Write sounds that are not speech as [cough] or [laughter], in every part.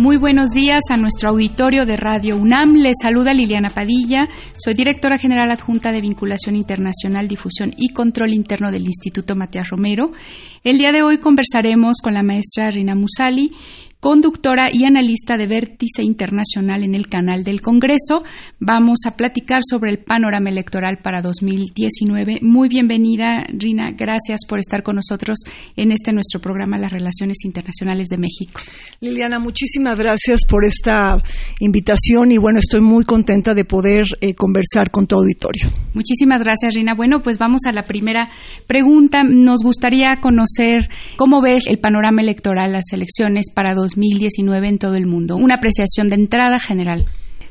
Muy buenos días a nuestro auditorio de Radio UNAM. Les saluda Liliana Padilla. Soy directora general adjunta de Vinculación Internacional, Difusión y Control Interno del Instituto Matías Romero. El día de hoy conversaremos con la maestra Rina Musali conductora y analista de Vértice Internacional en el canal del Congreso. Vamos a platicar sobre el panorama electoral para 2019. Muy bienvenida, Rina. Gracias por estar con nosotros en este nuestro programa Las Relaciones Internacionales de México. Liliana, muchísimas gracias por esta invitación y bueno, estoy muy contenta de poder eh, conversar con tu auditorio. Muchísimas gracias, Rina. Bueno, pues vamos a la primera pregunta. Nos gustaría conocer cómo ves el panorama electoral, las elecciones para 2019 2019 en todo el mundo? Una apreciación de entrada general.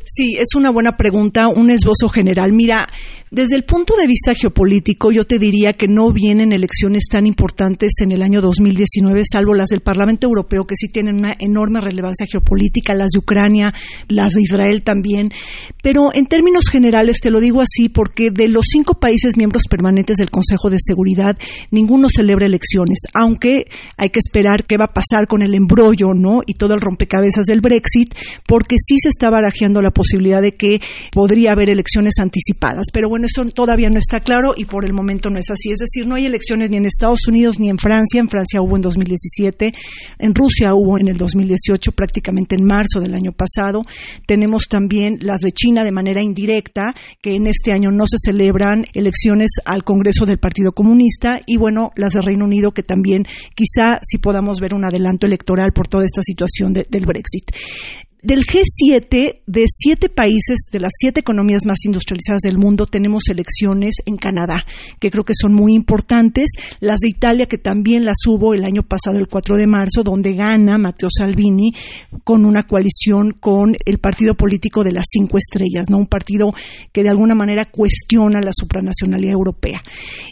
Sí, es una buena pregunta, un esbozo general. Mira, desde el punto de vista geopolítico, yo te diría que no vienen elecciones tan importantes en el año 2019, salvo las del Parlamento Europeo, que sí tienen una enorme relevancia geopolítica, las de Ucrania, las de Israel también. Pero en términos generales, te lo digo así, porque de los cinco países miembros permanentes del Consejo de Seguridad, ninguno celebra elecciones, aunque hay que esperar qué va a pasar con el embrollo, ¿no? Y todo el rompecabezas del Brexit, porque sí se está barajeando la posibilidad de que podría haber elecciones anticipadas. Pero bueno, eso todavía no está claro y por el momento no es así. Es decir, no hay elecciones ni en Estados Unidos ni en Francia. En Francia hubo en 2017, en Rusia hubo en el 2018, prácticamente en marzo del año pasado. Tenemos también las de China de manera indirecta, que en este año no se celebran elecciones al Congreso del Partido Comunista y bueno, las de Reino Unido que también quizá si podamos ver un adelanto electoral por toda esta situación del Brexit del G7, de siete países, de las siete economías más industrializadas del mundo, tenemos elecciones en Canadá, que creo que son muy importantes. Las de Italia, que también las hubo el año pasado, el 4 de marzo, donde gana Matteo Salvini con una coalición con el partido político de las cinco estrellas, ¿no? Un partido que de alguna manera cuestiona la supranacionalidad europea.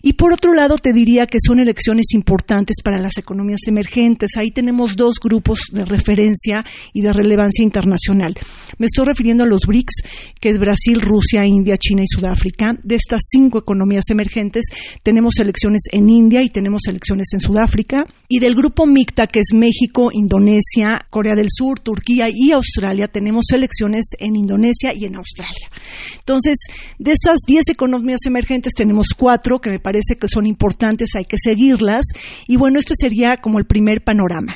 Y por otro lado, te diría que son elecciones importantes para las economías emergentes. Ahí tenemos dos grupos de referencia y de relevancia internacional internacional. Me estoy refiriendo a los BRICS, que es Brasil, Rusia, India, China y Sudáfrica. De estas cinco economías emergentes, tenemos elecciones en India y tenemos elecciones en Sudáfrica. Y del grupo MICTA, que es México, Indonesia, Corea del Sur, Turquía y Australia, tenemos elecciones en Indonesia y en Australia. Entonces, de estas diez economías emergentes, tenemos cuatro que me parece que son importantes, hay que seguirlas. Y bueno, esto sería como el primer panorama.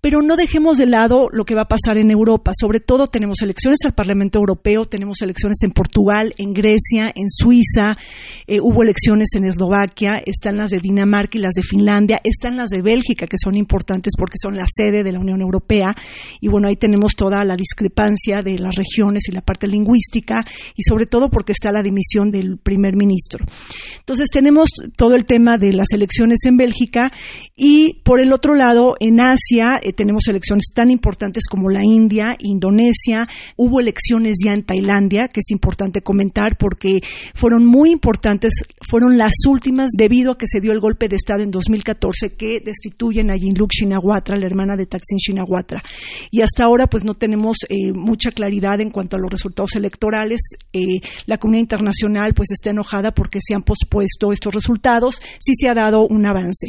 Pero no dejemos de lado lo que va a pasar en Europa sobre todo tenemos elecciones al Parlamento Europeo, tenemos elecciones en Portugal, en Grecia, en Suiza, eh, hubo elecciones en Eslovaquia, están las de Dinamarca y las de Finlandia, están las de Bélgica, que son importantes porque son la sede de la Unión Europea, y bueno, ahí tenemos toda la discrepancia de las regiones y la parte lingüística, y sobre todo porque está la dimisión del primer ministro. Entonces tenemos todo el tema de las elecciones en Bélgica, y por el otro lado, en Asia eh, tenemos elecciones tan importantes como la India y Indonesia, hubo elecciones ya en Tailandia, que es importante comentar porque fueron muy importantes, fueron las últimas debido a que se dio el golpe de Estado en 2014 que destituyen a Yingluck Shinawatra, la hermana de Taksin Shinawatra. Y hasta ahora pues no tenemos eh, mucha claridad en cuanto a los resultados electorales. Eh, la comunidad internacional pues está enojada porque se han pospuesto estos resultados, sí se ha dado un avance.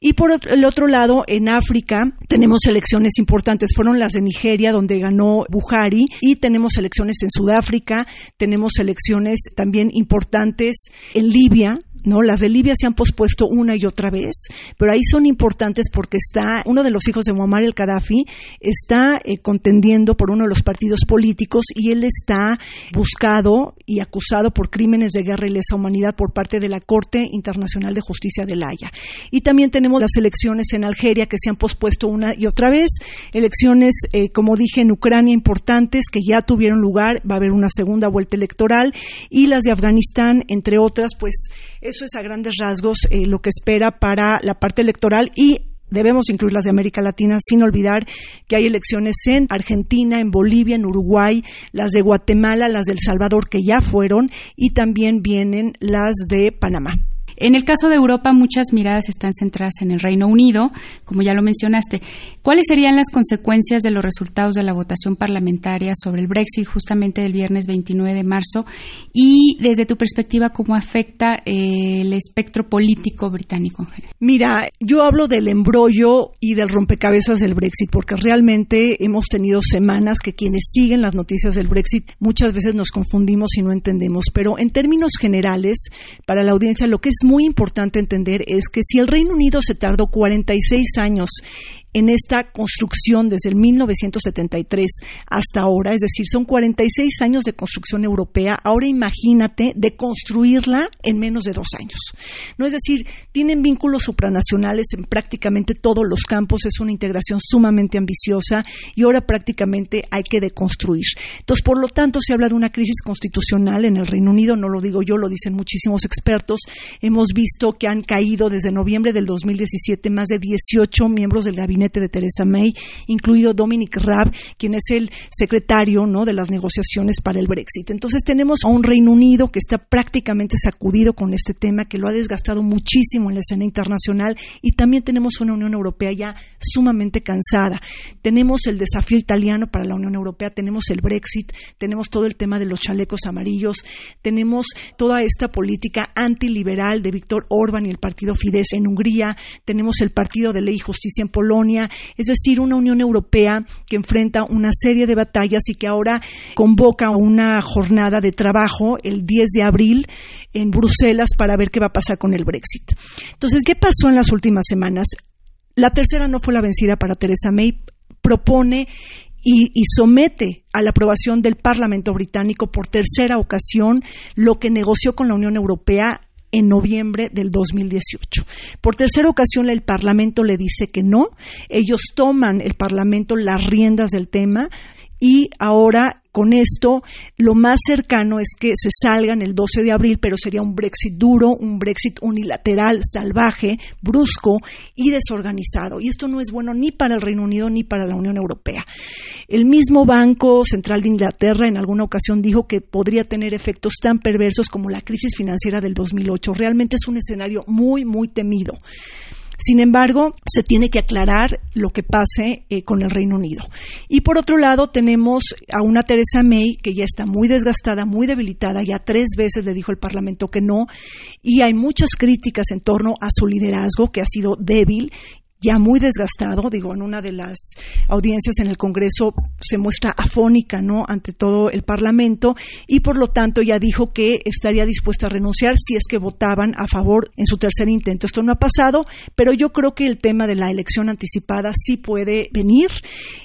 Y por el otro lado, en África tenemos elecciones importantes, fueron las de Nigeria, donde ganó no Buhari y tenemos elecciones en Sudáfrica, tenemos elecciones también importantes en Libia, ¿no? Las de Libia se han pospuesto una y otra vez, pero ahí son importantes porque está uno de los hijos de Muammar el Gaddafi está eh, contendiendo por uno de los partidos políticos y él está buscado y acusado por crímenes de guerra y lesa humanidad por parte de la Corte Internacional de Justicia de La Haya. Y también tenemos las elecciones en Algeria que se han pospuesto una y otra vez, elecciones, eh, como dije, en Ucrania importantes que ya tuvieron lugar, va a haber una segunda vuelta electoral y las de Afganistán, entre otras, pues eso es a grandes rasgos eh, lo que espera para la parte electoral y debemos incluir las de América Latina, sin olvidar que hay elecciones en Argentina, en Bolivia, en Uruguay, las de Guatemala, las del Salvador que ya fueron y también vienen las de Panamá. En el caso de Europa, muchas miradas están centradas en el Reino Unido, como ya lo mencionaste. ¿Cuáles serían las consecuencias de los resultados de la votación parlamentaria sobre el Brexit justamente del viernes 29 de marzo? Y desde tu perspectiva, ¿cómo afecta eh, el espectro político británico? Mira, yo hablo del embrollo y del rompecabezas del Brexit, porque realmente hemos tenido semanas que quienes siguen las noticias del Brexit muchas veces nos confundimos y no entendemos. Pero en términos generales, para la audiencia, lo que es muy importante entender es que si el Reino Unido se tardó 46 años en esta construcción desde el 1973 hasta ahora, es decir, son 46 años de construcción europea, ahora imagínate de construirla en menos de dos años. No es decir, tienen vínculos supranacionales en prácticamente todos los campos, es una integración sumamente ambiciosa y ahora prácticamente hay que deconstruir. Entonces, por lo tanto, se habla de una crisis constitucional en el Reino Unido, no lo digo yo, lo dicen muchísimos expertos. Hemos visto que han caído desde noviembre del 2017 más de 18 miembros del gabinete de Teresa May, incluido Dominic Raab, quien es el secretario ¿no? de las negociaciones para el Brexit. Entonces tenemos a un Reino Unido que está prácticamente sacudido con este tema, que lo ha desgastado muchísimo en la escena internacional y también tenemos una Unión Europea ya sumamente cansada. Tenemos el desafío italiano para la Unión Europea, tenemos el Brexit, tenemos todo el tema de los chalecos amarillos, tenemos toda esta política antiliberal de Víctor Orban y el partido Fidesz en Hungría, tenemos el partido de ley y justicia en Polonia, es decir, una Unión Europea que enfrenta una serie de batallas y que ahora convoca una jornada de trabajo el 10 de abril en Bruselas para ver qué va a pasar con el Brexit. Entonces, ¿qué pasó en las últimas semanas? La tercera no fue la vencida para Theresa May, propone y, y, somete a la aprobación del Parlamento británico por tercera ocasión lo que negoció con la Unión Europea en noviembre del 2018. Por tercera ocasión el Parlamento le dice que no, ellos toman el Parlamento las riendas del tema y ahora con esto lo más cercano es que se salgan el 12 de abril, pero sería un Brexit duro, un Brexit unilateral, salvaje, brusco y desorganizado. Y esto no es bueno ni para el Reino Unido ni para la Unión Europea. El mismo Banco Central de Inglaterra en alguna ocasión dijo que podría tener efectos tan perversos como la crisis financiera del 2008. Realmente es un escenario muy, muy temido. Sin embargo, se tiene que aclarar lo que pase eh, con el Reino Unido. Y por otro lado, tenemos a una Teresa May que ya está muy desgastada, muy debilitada, ya tres veces le dijo el Parlamento que no, y hay muchas críticas en torno a su liderazgo, que ha sido débil ya muy desgastado, digo, en una de las audiencias en el Congreso se muestra afónica, ¿no?, ante todo el Parlamento y por lo tanto ya dijo que estaría dispuesta a renunciar si es que votaban a favor en su tercer intento. Esto no ha pasado, pero yo creo que el tema de la elección anticipada sí puede venir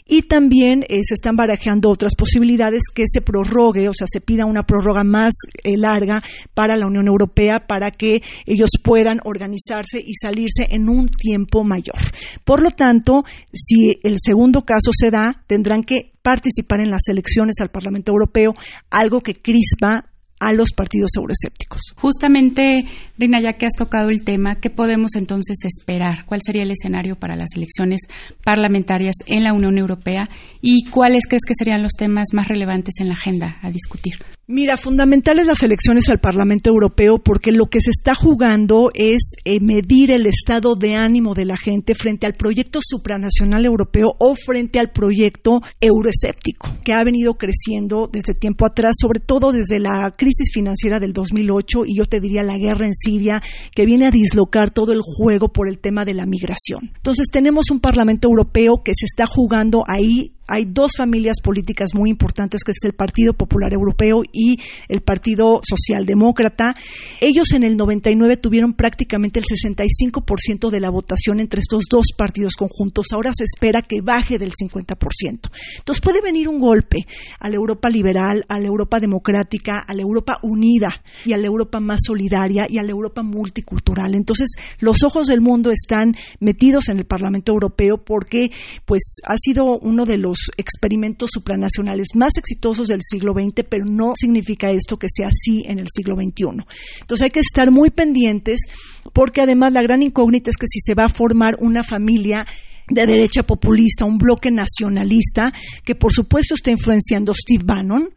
y también eh, se están barajeando otras posibilidades que se prorrogue, o sea, se pida una prórroga más eh, larga para la Unión Europea para que ellos puedan organizarse y salirse en un tiempo mayor. Por lo tanto, si el segundo caso se da, tendrán que participar en las elecciones al Parlamento Europeo, algo que crispa a los partidos euroescépticos. Justamente, Rina, ya que has tocado el tema, ¿qué podemos entonces esperar? ¿Cuál sería el escenario para las elecciones parlamentarias en la Unión Europea? ¿Y cuáles crees que serían los temas más relevantes en la agenda a discutir? Mira, fundamentales las elecciones al Parlamento Europeo porque lo que se está jugando es eh, medir el estado de ánimo de la gente frente al proyecto supranacional europeo o frente al proyecto euroescéptico que ha venido creciendo desde tiempo atrás, sobre todo desde la crisis financiera del 2008 y yo te diría la guerra en Siria que viene a dislocar todo el juego por el tema de la migración. Entonces tenemos un Parlamento Europeo que se está jugando ahí hay dos familias políticas muy importantes, que es el Partido Popular Europeo y el Partido Socialdemócrata. Ellos en el 99 tuvieron prácticamente el 65% de la votación entre estos dos partidos conjuntos. Ahora se espera que baje del 50%. Entonces puede venir un golpe a la Europa liberal, a la Europa democrática, a la Europa unida y a la Europa más solidaria y a la Europa multicultural. Entonces los ojos del mundo están metidos en el Parlamento Europeo porque pues ha sido uno de los los experimentos supranacionales más exitosos del siglo XX, pero no significa esto que sea así en el siglo XXI. Entonces hay que estar muy pendientes porque además la gran incógnita es que si se va a formar una familia de derecha populista, un bloque nacionalista que por supuesto está influenciando Steve Bannon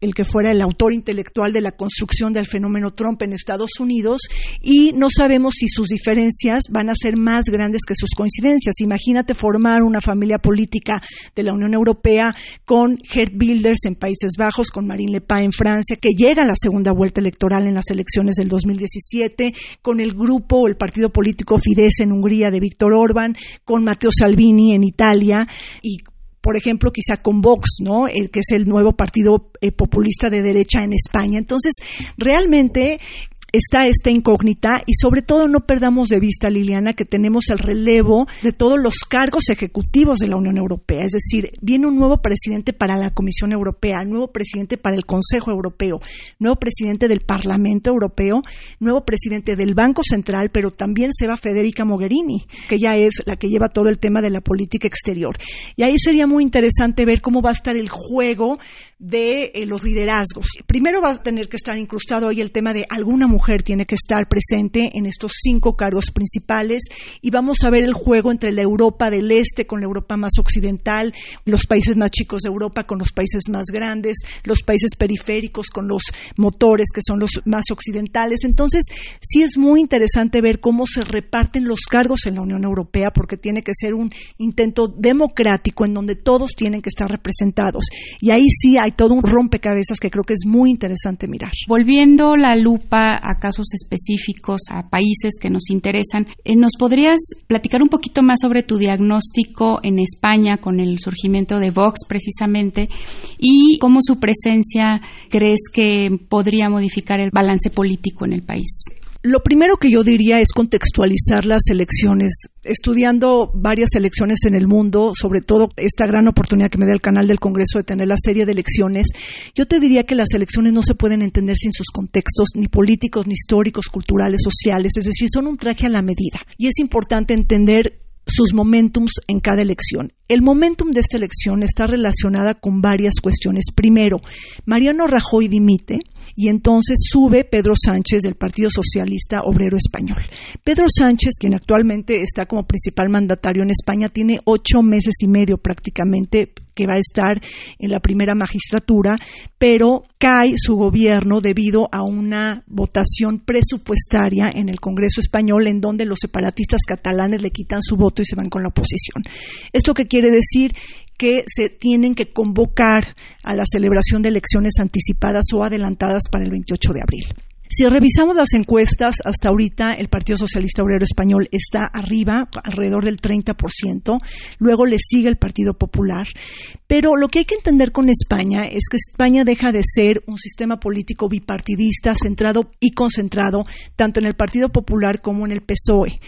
el que fuera el autor intelectual de la construcción del fenómeno Trump en Estados Unidos y no sabemos si sus diferencias van a ser más grandes que sus coincidencias. Imagínate formar una familia política de la Unión Europea con Gerd Wilders en Países Bajos, con Marine Le Pen en Francia, que llega a la segunda vuelta electoral en las elecciones del 2017, con el grupo o el partido político Fidesz en Hungría de Víctor Orban, con Matteo Salvini en Italia y por ejemplo, quizá con Vox, ¿no? El que es el nuevo partido eh, populista de derecha en España. Entonces, realmente está esta incógnita y sobre todo no perdamos de vista, Liliana, que tenemos el relevo de todos los cargos ejecutivos de la Unión Europea. Es decir, viene un nuevo presidente para la Comisión Europea, nuevo presidente para el Consejo Europeo, nuevo presidente del Parlamento Europeo, nuevo presidente del Banco Central, pero también se va Federica Mogherini, que ya es la que lleva todo el tema de la política exterior. Y ahí sería muy interesante ver cómo va a estar el juego de eh, los liderazgos. Primero va a tener que estar incrustado ahí el tema de alguna mujer tiene que estar presente en estos cinco cargos principales y vamos a ver el juego entre la Europa del Este con la Europa más occidental, los países más chicos de Europa con los países más grandes, los países periféricos con los motores que son los más occidentales. Entonces, sí es muy interesante ver cómo se reparten los cargos en la Unión Europea porque tiene que ser un intento democrático en donde todos tienen que estar representados. Y ahí sí hay todo un rompecabezas que creo que es muy interesante mirar. Volviendo la lupa a casos específicos, a países que nos interesan, eh, ¿nos podrías platicar un poquito más sobre tu diagnóstico en España con el surgimiento de Vox precisamente y cómo su presencia crees que podría modificar el balance político en el país? Lo primero que yo diría es contextualizar las elecciones. Estudiando varias elecciones en el mundo, sobre todo esta gran oportunidad que me da el canal del Congreso de tener la serie de elecciones, yo te diría que las elecciones no se pueden entender sin sus contextos, ni políticos, ni históricos, culturales, sociales, es decir, son un traje a la medida. Y es importante entender sus momentums en cada elección. El momentum de esta elección está relacionada con varias cuestiones. Primero, Mariano Rajoy dimite y entonces sube Pedro Sánchez del Partido Socialista Obrero Español. Pedro Sánchez, quien actualmente está como principal mandatario en España, tiene ocho meses y medio prácticamente que va a estar en la primera magistratura, pero cae su gobierno debido a una votación presupuestaria en el Congreso español en donde los separatistas catalanes le quitan su voto y se van con la oposición. ¿Esto qué quiere decir? Que se tienen que convocar a la celebración de elecciones anticipadas o adelantadas para el 28 de abril. Si revisamos las encuestas, hasta ahorita el Partido Socialista Obrero Español está arriba, alrededor del 30%, luego le sigue el Partido Popular, pero lo que hay que entender con España es que España deja de ser un sistema político bipartidista, centrado y concentrado tanto en el Partido Popular como en el PSOE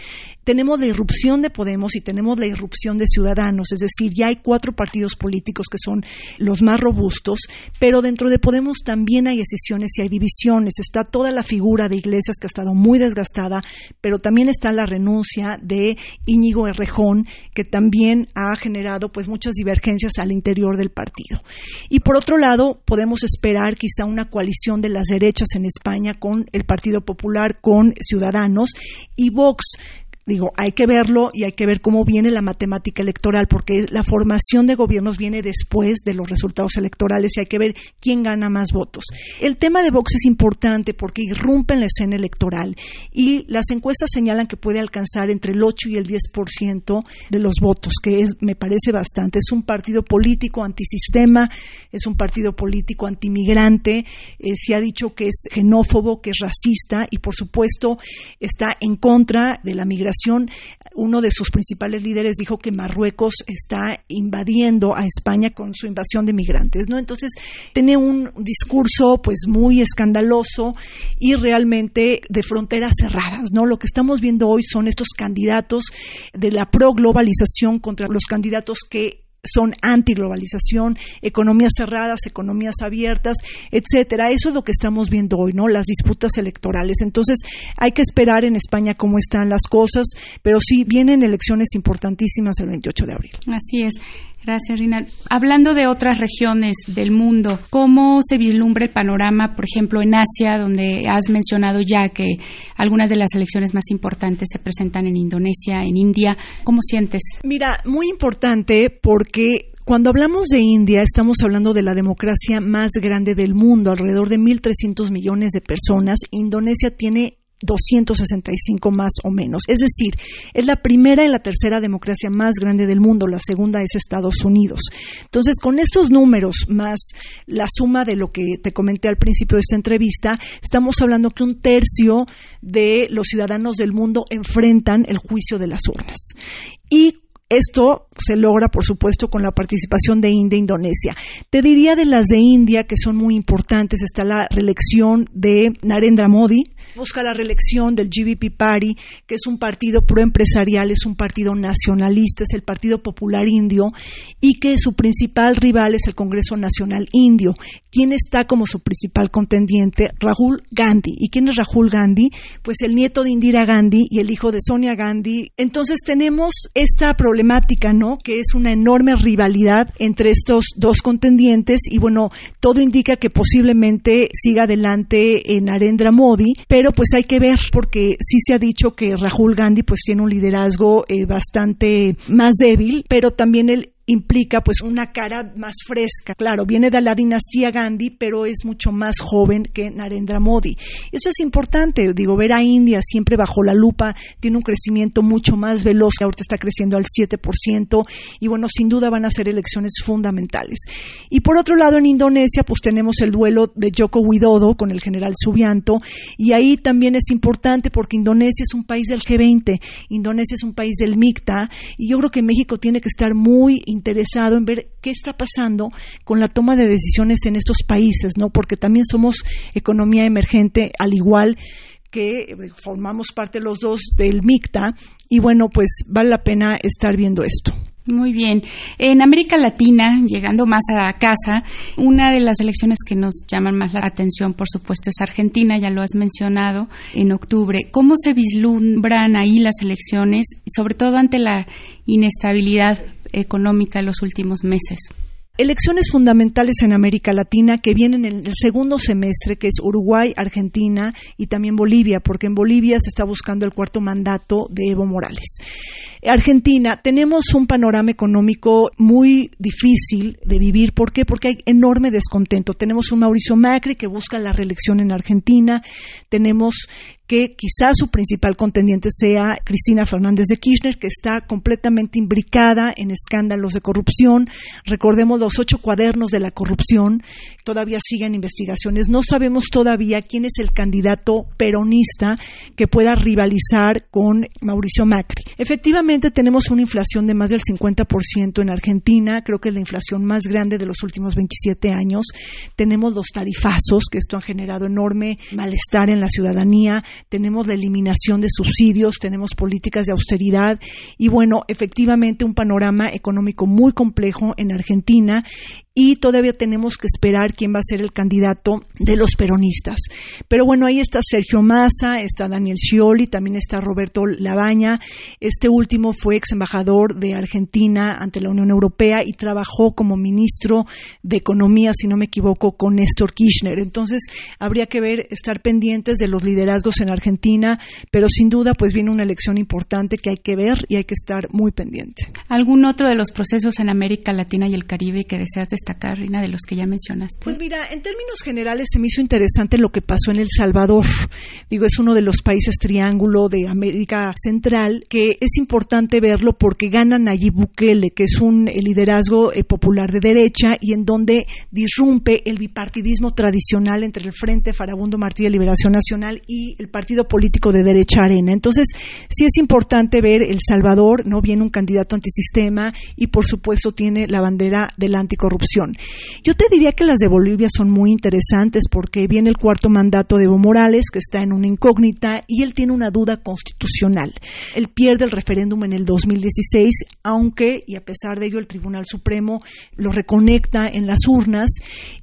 tenemos la irrupción de Podemos y tenemos la irrupción de Ciudadanos, es decir, ya hay cuatro partidos políticos que son los más robustos, pero dentro de Podemos también hay decisiones y hay divisiones. Está toda la figura de Iglesias que ha estado muy desgastada, pero también está la renuncia de Íñigo Errejón, que también ha generado pues muchas divergencias al interior del partido. Y por otro lado, podemos esperar quizá una coalición de las derechas en España con el Partido Popular, con Ciudadanos y Vox digo, hay que verlo y hay que ver cómo viene la matemática electoral, porque la formación de gobiernos viene después de los resultados electorales y hay que ver quién gana más votos. El tema de Vox es importante porque irrumpe en la escena electoral y las encuestas señalan que puede alcanzar entre el 8 y el 10% de los votos, que es, me parece bastante. Es un partido político antisistema, es un partido político antimigrante, eh, se ha dicho que es xenófobo, que es racista y por supuesto está en contra de la migración uno de sus principales líderes dijo que Marruecos está invadiendo a España con su invasión de migrantes, ¿no? Entonces, tiene un discurso pues muy escandaloso y realmente de fronteras cerradas, ¿no? Lo que estamos viendo hoy son estos candidatos de la pro-globalización contra los candidatos que son antiglobalización, economías cerradas, economías abiertas, etcétera. Eso es lo que estamos viendo hoy, ¿no? Las disputas electorales. Entonces, hay que esperar en España cómo están las cosas, pero sí vienen elecciones importantísimas el 28 de abril. Así es. Gracias, Rina. Hablando de otras regiones del mundo, ¿cómo se vislumbra el panorama, por ejemplo, en Asia, donde has mencionado ya que algunas de las elecciones más importantes se presentan en Indonesia, en India? ¿Cómo sientes? Mira, muy importante porque cuando hablamos de India, estamos hablando de la democracia más grande del mundo, alrededor de 1.300 millones de personas. Indonesia tiene 265 más o menos. Es decir, es la primera y la tercera democracia más grande del mundo, la segunda es Estados Unidos. Entonces, con estos números más la suma de lo que te comenté al principio de esta entrevista, estamos hablando que un tercio de los ciudadanos del mundo enfrentan el juicio de las urnas. Y esto se logra, por supuesto, con la participación de India e Indonesia. Te diría de las de India, que son muy importantes, está la reelección de Narendra Modi, busca la reelección del GBP Party, que es un partido proempresarial, es un partido nacionalista, es el Partido Popular Indio, y que su principal rival es el Congreso Nacional Indio. ¿Quién está como su principal contendiente? Rahul Gandhi. ¿Y quién es Rahul Gandhi? Pues el nieto de Indira Gandhi y el hijo de Sonia Gandhi. Entonces tenemos esta problemática, ¿no? Que es una enorme rivalidad entre estos dos contendientes y bueno, todo indica que posiblemente siga adelante en Narendra Modi, pero pues hay que ver porque sí se ha dicho que Rahul Gandhi pues tiene un liderazgo eh, bastante más débil, pero también el implica pues una cara más fresca. Claro, viene de la dinastía Gandhi, pero es mucho más joven que Narendra Modi. Eso es importante, digo, ver a India siempre bajo la lupa, tiene un crecimiento mucho más veloz, ahorita está creciendo al 7% y bueno, sin duda van a ser elecciones fundamentales. Y por otro lado, en Indonesia pues tenemos el duelo de Joko Widodo con el general Subianto y ahí también es importante porque Indonesia es un país del G20, Indonesia es un país del MICTA y yo creo que México tiene que estar muy interesado en ver qué está pasando con la toma de decisiones en estos países, ¿no? Porque también somos economía emergente, al igual que eh, formamos parte los dos del MICTA y bueno, pues vale la pena estar viendo esto. Muy bien. En América Latina, llegando más a casa, una de las elecciones que nos llaman más la atención, por supuesto, es Argentina, ya lo has mencionado, en octubre. ¿Cómo se vislumbran ahí las elecciones, sobre todo ante la inestabilidad económica en los últimos meses? elecciones fundamentales en América Latina que vienen en el segundo semestre, que es Uruguay, Argentina y también Bolivia, porque en Bolivia se está buscando el cuarto mandato de Evo Morales. Argentina, tenemos un panorama económico muy difícil de vivir. ¿Por qué? Porque hay enorme descontento. Tenemos un Mauricio Macri que busca la reelección en Argentina, tenemos que quizás su principal contendiente sea Cristina Fernández de Kirchner, que está completamente imbricada en escándalos de corrupción. Recordemos los ocho cuadernos de la corrupción, todavía siguen investigaciones. No sabemos todavía quién es el candidato peronista que pueda rivalizar con Mauricio Macri. Efectivamente, tenemos una inflación de más del 50% en Argentina, creo que es la inflación más grande de los últimos 27 años. Tenemos los tarifazos, que esto ha generado enorme malestar en la ciudadanía tenemos la eliminación de subsidios, tenemos políticas de austeridad y bueno, efectivamente un panorama económico muy complejo en Argentina y todavía tenemos que esperar quién va a ser el candidato de los peronistas. Pero bueno, ahí está Sergio Massa, está Daniel Scioli, también está Roberto Labaña. Este último fue ex embajador de Argentina ante la Unión Europea y trabajó como ministro de Economía, si no me equivoco, con Néstor Kirchner. Entonces, habría que ver, estar pendientes de los liderazgos en Argentina, pero sin duda, pues viene una elección importante que hay que ver y hay que estar muy pendiente. ¿Algún otro de los procesos en América Latina y el Caribe que deseas destacar? de los que ya mencionaste? Pues mira, en términos generales se me hizo interesante lo que pasó en El Salvador. Digo, es uno de los países triángulo de América Central que es importante verlo porque gana Nayib Bukele, que es un liderazgo eh, popular de derecha y en donde disrumpe el bipartidismo tradicional entre el Frente Farabundo Martí de Liberación Nacional y el partido político de derecha Arena. Entonces, sí es importante ver El Salvador, no viene un candidato antisistema y por supuesto tiene la bandera de la anticorrupción yo te diría que las de Bolivia son muy interesantes porque viene el cuarto mandato de Evo Morales, que está en una incógnita, y él tiene una duda constitucional. Él pierde el referéndum en el 2016, aunque, y a pesar de ello, el Tribunal Supremo lo reconecta en las urnas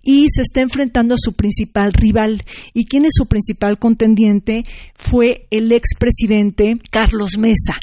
y se está enfrentando a su principal rival. ¿Y quién es su principal contendiente? Fue el expresidente Carlos Mesa.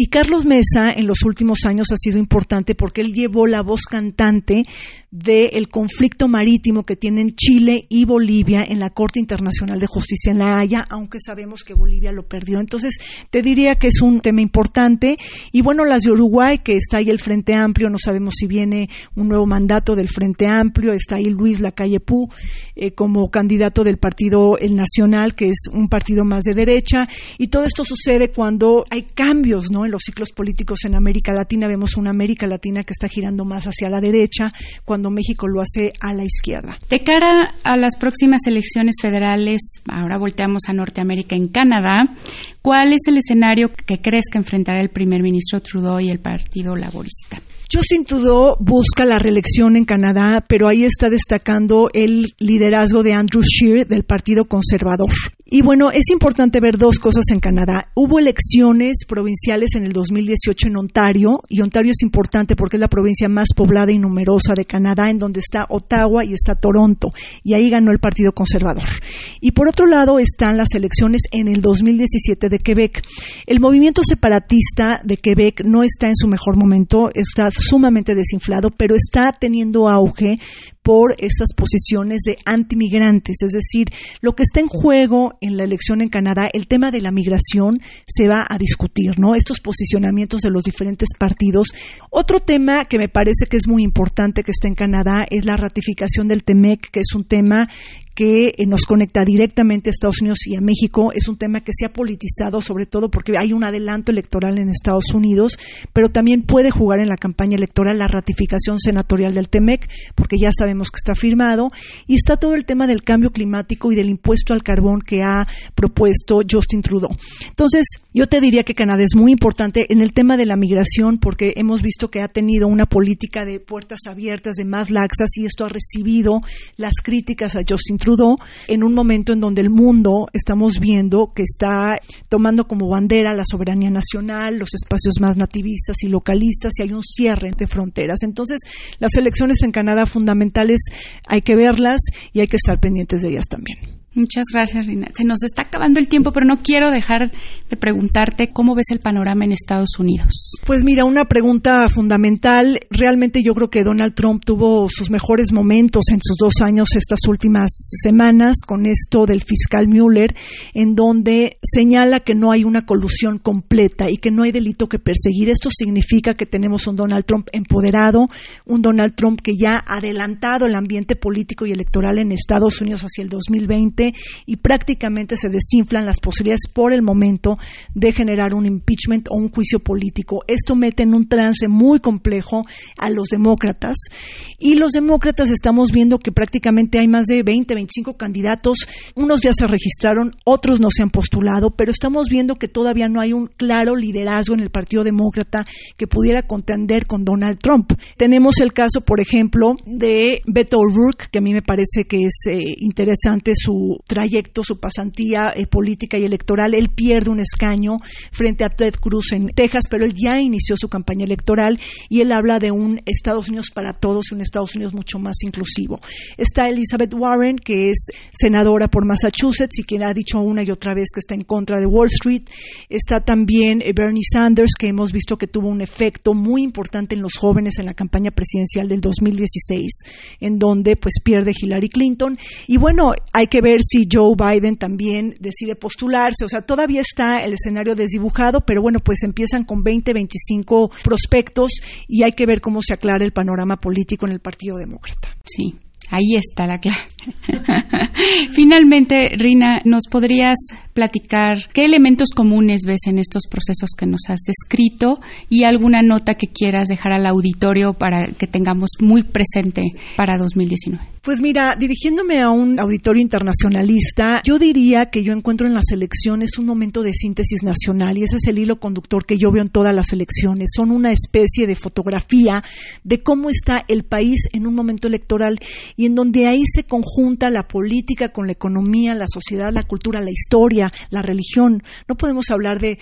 Y Carlos Mesa en los últimos años ha sido importante porque él llevó la voz cantante del conflicto marítimo que tienen Chile y Bolivia en la Corte Internacional de Justicia en La Haya, aunque sabemos que Bolivia lo perdió. Entonces, te diría que es un tema importante. Y bueno, las de Uruguay, que está ahí el Frente Amplio, no sabemos si viene un nuevo mandato del Frente Amplio, está ahí Luis Lacalle Pú eh, como candidato del Partido El Nacional, que es un partido más de derecha. Y todo esto sucede cuando hay cambios ¿no? En los ciclos políticos en América Latina. Vemos una América Latina que está girando más hacia la derecha, cuando México lo hace a la izquierda. De cara a las próximas elecciones federales, ahora volteamos a Norteamérica en Canadá, ¿cuál es el escenario que crees que enfrentará el primer ministro Trudeau y el Partido Laborista? Justin Trudeau busca la reelección en Canadá, pero ahí está destacando el liderazgo de Andrew Scheer del Partido Conservador. Y bueno, es importante ver dos cosas en Canadá. Hubo elecciones provinciales en el 2018 en Ontario, y Ontario es importante porque es la provincia más poblada y numerosa de Canadá, en donde está Ottawa y está Toronto, y ahí ganó el Partido Conservador. Y por otro lado están las elecciones en el 2017 de Quebec. El movimiento separatista de Quebec no está en su mejor momento, está sumamente desinflado, pero está teniendo auge por estas posiciones de antimigrantes. Es decir, lo que está en juego en la elección en Canadá, el tema de la migración se va a discutir, ¿no? Estos posicionamientos de los diferentes partidos. Otro tema que me parece que es muy importante que está en Canadá es la ratificación del TEMEC, que es un tema que eh, nos conecta directamente a Estados Unidos y a México. Es un tema que se ha politizado, sobre todo porque hay un adelanto electoral en Estados Unidos, pero también puede jugar en la campaña electoral la ratificación senatorial del TEMEC, porque ya sabemos que está firmado, y está todo el tema del cambio climático y del impuesto al carbón que ha propuesto Justin Trudeau. Entonces, yo te diría que Canadá es muy importante en el tema de la migración, porque hemos visto que ha tenido una política de puertas abiertas, de más laxas, y esto ha recibido las críticas a Justin Trudeau en un momento en donde el mundo estamos viendo que está tomando como bandera la soberanía nacional, los espacios más nativistas y localistas y hay un cierre de fronteras. Entonces, las elecciones en Canadá hay que verlas y hay que estar pendientes de ellas también. Muchas gracias, Rina. Se nos está acabando el tiempo, pero no quiero dejar de preguntarte cómo ves el panorama en Estados Unidos. Pues mira, una pregunta fundamental. Realmente yo creo que Donald Trump tuvo sus mejores momentos en sus dos años estas últimas semanas con esto del fiscal Mueller, en donde señala que no hay una colusión completa y que no hay delito que perseguir. Esto significa que tenemos un Donald Trump empoderado, un Donald Trump que ya ha adelantado el ambiente político y electoral en Estados Unidos hacia el 2020 y prácticamente se desinflan las posibilidades por el momento de generar un impeachment o un juicio político. Esto mete en un trance muy complejo a los demócratas y los demócratas estamos viendo que prácticamente hay más de 20, 25 candidatos, unos ya se registraron, otros no se han postulado, pero estamos viendo que todavía no hay un claro liderazgo en el Partido Demócrata que pudiera contender con Donald Trump. Tenemos el caso, por ejemplo, de Beto O'Rourke, que a mí me parece que es eh, interesante su trayecto, su pasantía eh, política y electoral. Él pierde un escaño frente a Ted Cruz en Texas, pero él ya inició su campaña electoral y él habla de un Estados Unidos para todos, un Estados Unidos mucho más inclusivo. Está Elizabeth Warren, que es senadora por Massachusetts y quien ha dicho una y otra vez que está en contra de Wall Street. Está también eh, Bernie Sanders, que hemos visto que tuvo un efecto muy importante en los jóvenes en la campaña presidencial del 2016, en donde pues pierde Hillary Clinton. Y bueno, hay que ver si Joe Biden también decide postularse. O sea, todavía está el escenario desdibujado, pero bueno, pues empiezan con 20, 25 prospectos y hay que ver cómo se aclara el panorama político en el Partido Demócrata. Sí. Ahí está la clave. [laughs] Finalmente, Rina, ¿nos podrías platicar qué elementos comunes ves en estos procesos que nos has descrito y alguna nota que quieras dejar al auditorio para que tengamos muy presente para 2019? Pues mira, dirigiéndome a un auditorio internacionalista, yo diría que yo encuentro en las elecciones un momento de síntesis nacional y ese es el hilo conductor que yo veo en todas las elecciones. Son una especie de fotografía de cómo está el país en un momento electoral y en donde ahí se conjunta la política con la economía, la sociedad, la cultura, la historia, la religión. No podemos hablar de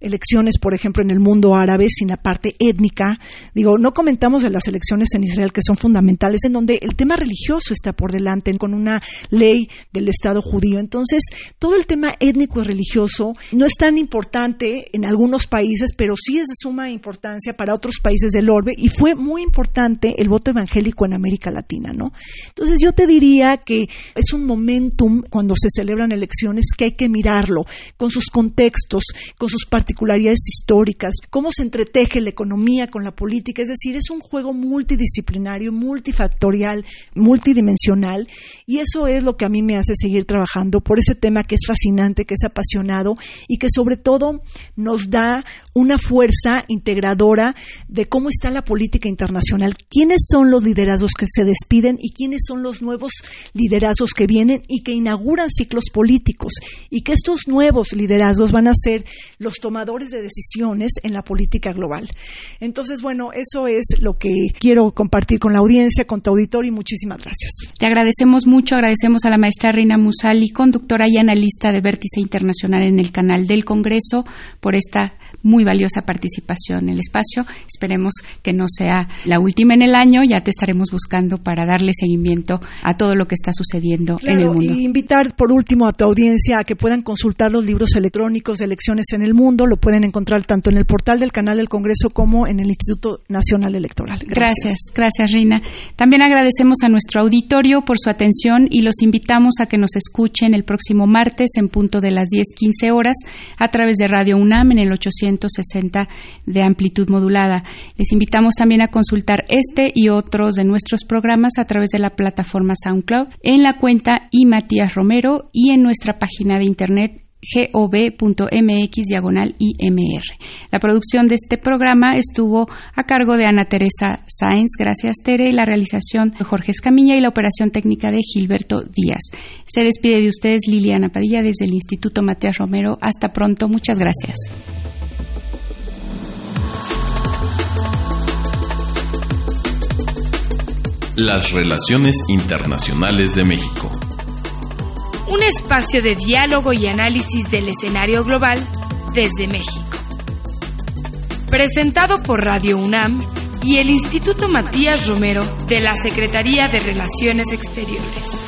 elecciones, por ejemplo, en el mundo árabe sin la parte étnica. Digo, no comentamos de las elecciones en Israel que son fundamentales, en donde el tema religioso está por delante, con una ley del Estado judío. Entonces, todo el tema étnico y religioso no es tan importante en algunos países, pero sí es de suma importancia para otros países del orbe y fue muy importante el voto evangélico en América Latina, ¿no? Entonces, yo te diría que es un momentum cuando se celebran elecciones que hay que mirarlo con sus contextos, con sus particularidades históricas, cómo se entreteje la economía con la política, es decir, es un juego multidisciplinario, multifactorial, multidimensional, y eso es lo que a mí me hace seguir trabajando por ese tema que es fascinante, que es apasionado y que sobre todo nos da una fuerza integradora de cómo está la política internacional, quiénes son los liderazgos que se despiden y quiénes son los nuevos liderazgos que vienen y que inauguran ciclos políticos y que estos nuevos liderazgos van a ser los tomadores de decisiones en la política global. Entonces, bueno, eso es lo que quiero compartir con la audiencia, con tu auditorio y muchísimas gracias. Te agradecemos mucho, agradecemos a la maestra Reina Musali, conductora y analista de Vértice Internacional en el canal del Congreso, por esta muy valiosa participación en el espacio. Esperemos que no sea la última en el año, ya te estaremos buscando para darle seguimiento a todo lo que está sucediendo en el mundo. Y invitar por último a tu audiencia a que puedan consultar los libros electrónicos de elecciones en el mundo, lo pueden encontrar tanto en el portal del canal del Congreso como en el Instituto Nacional Electoral. Gracias, gracias, Rina. También agradecemos a nuestro auditorio por su atención y los invitamos a que nos escuchen el próximo martes en punto de las 10:15 horas a través de Radio UNAM en el 860 de amplitud modulada. Les invitamos también a consultar este y otros de nuestros programas a través de la plataforma SoundCloud en la cuenta y Matías Romero y en nuestra página de internet gov.mx diagonal IMR. La producción de este programa estuvo a cargo de Ana Teresa Sáenz, gracias Tere, la realización de Jorge Escamilla y la operación técnica de Gilberto Díaz. Se despide de ustedes Liliana Padilla desde el Instituto Matías Romero. Hasta pronto, muchas gracias. Las relaciones internacionales de México un espacio de diálogo y análisis del escenario global desde México. Presentado por Radio UNAM y el Instituto Matías Romero de la Secretaría de Relaciones Exteriores.